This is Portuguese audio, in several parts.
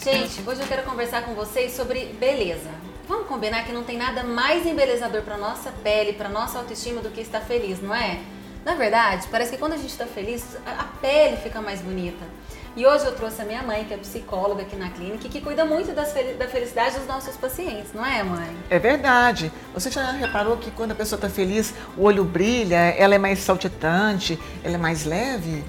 Gente, hoje eu quero conversar com vocês sobre beleza. Vamos combinar que não tem nada mais embelezador para nossa pele, para nossa autoestima do que estar feliz, não é? Na verdade, parece que quando a gente está feliz, a pele fica mais bonita. E hoje eu trouxe a minha mãe, que é psicóloga aqui na clínica, e que cuida muito das, da felicidade dos nossos pacientes, não é, mãe? É verdade. Você já reparou que quando a pessoa está feliz, o olho brilha, ela é mais saltitante, ela é mais leve?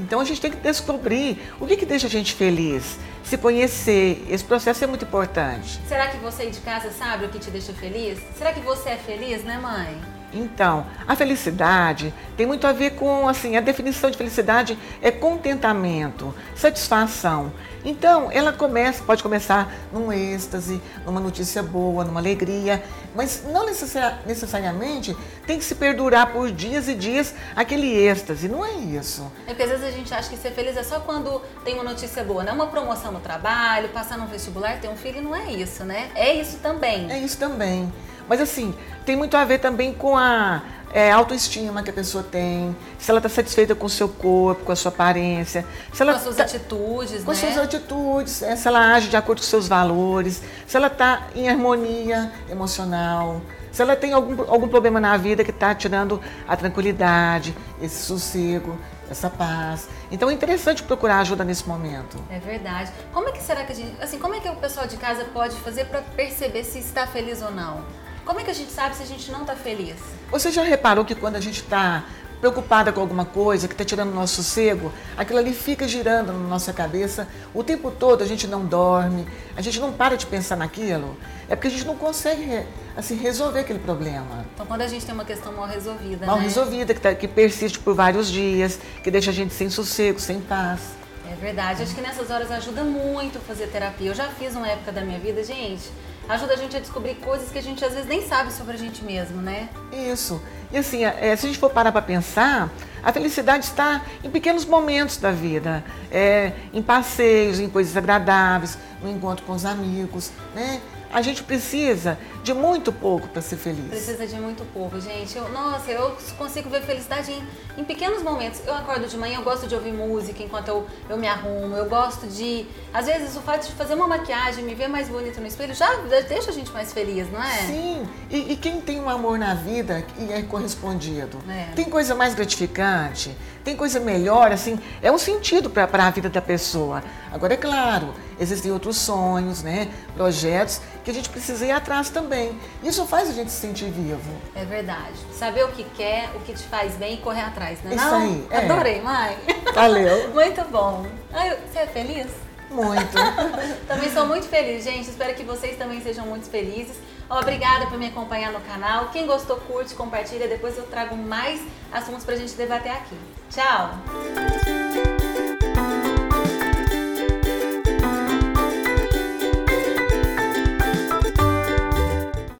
Então a gente tem que descobrir o que, que deixa a gente feliz, se conhecer. Esse processo é muito importante. Será que você de casa sabe o que te deixa feliz? Será que você é feliz, né, mãe? Então, a felicidade tem muito a ver com, assim, a definição de felicidade é contentamento, satisfação. Então, ela começa, pode começar num êxtase, numa notícia boa, numa alegria, mas não necessariamente tem que se perdurar por dias e dias aquele êxtase, não é isso. É porque às vezes a gente acha que ser feliz é só quando tem uma notícia boa, não é uma promoção no trabalho, passar num vestibular, ter um filho, não é isso, né? É isso também. É isso também. Mas assim, tem muito a ver também com a é, autoestima que a pessoa tem, se ela está satisfeita com o seu corpo, com a sua aparência, se ela com as suas tá, atitudes, com né? suas atitudes, é, se ela age de acordo com seus valores, se ela está em harmonia emocional, se ela tem algum, algum problema na vida que está tirando a tranquilidade, esse sossego, essa paz. Então é interessante procurar ajuda nesse momento. É verdade. Como é que será que a gente, assim, como é que o pessoal de casa pode fazer para perceber se está feliz ou não? Como é que a gente sabe se a gente não está feliz? Você já reparou que quando a gente está preocupada com alguma coisa que está tirando o nosso sossego, aquilo ali fica girando na nossa cabeça o tempo todo, a gente não dorme, a gente não para de pensar naquilo, é porque a gente não consegue assim, resolver aquele problema. Então, quando a gente tem uma questão mal resolvida, mal né? resolvida, que, tá, que persiste por vários dias, que deixa a gente sem sossego, sem paz. É verdade, acho que nessas horas ajuda muito fazer terapia. Eu já fiz uma época da minha vida, gente ajuda a gente a descobrir coisas que a gente às vezes nem sabe sobre a gente mesmo, né? Isso. E assim, é, se a gente for parar para pensar, a felicidade está em pequenos momentos da vida, é, em passeios, em coisas agradáveis, no encontro com os amigos, né? A gente precisa de muito pouco para ser feliz. Precisa de muito pouco, gente. Eu, nossa, eu consigo ver felicidade em, em, pequenos momentos. Eu acordo de manhã, eu gosto de ouvir música enquanto eu, eu me arrumo. Eu gosto de. Às vezes o fato de fazer uma maquiagem, me ver mais bonita no espelho, já deixa a gente mais feliz, não é? Sim. E, e quem tem um amor na vida e é correspondido? É. Tem coisa mais gratificante? Tem coisa melhor, assim, é um sentido para a vida da pessoa. Agora, é claro, existem outros sonhos, né, projetos que a gente precisa ir atrás também. Isso faz a gente se sentir vivo. É verdade. Saber o que quer, o que te faz bem e correr atrás, né? Isso Não? aí. É. Adorei, mãe. Valeu. muito bom. Ai, você é feliz? Muito. também sou muito feliz, gente. Espero que vocês também sejam muito felizes. Obrigada por me acompanhar no canal. Quem gostou, curte, compartilha. Depois eu trago mais assuntos pra gente debater aqui. Tchau!